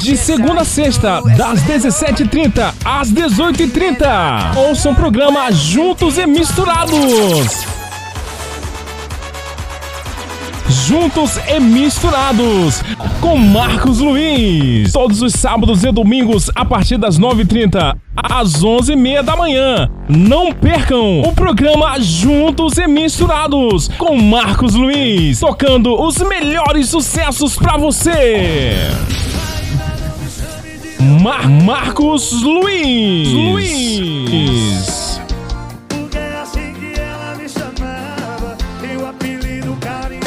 De segunda a sexta, das 17h30 às 18h30. Ouça o programa Juntos e Misturados. Juntos e Misturados, com Marcos Luiz. Todos os sábados e domingos, a partir das 9h30 às 11h30 da manhã. Não percam o programa Juntos e Misturados, com Marcos Luiz, tocando os melhores sucessos para você. Mar Marcos Luiz. Luiz. Porque é assim que ela me chamava, eu apelido carinho.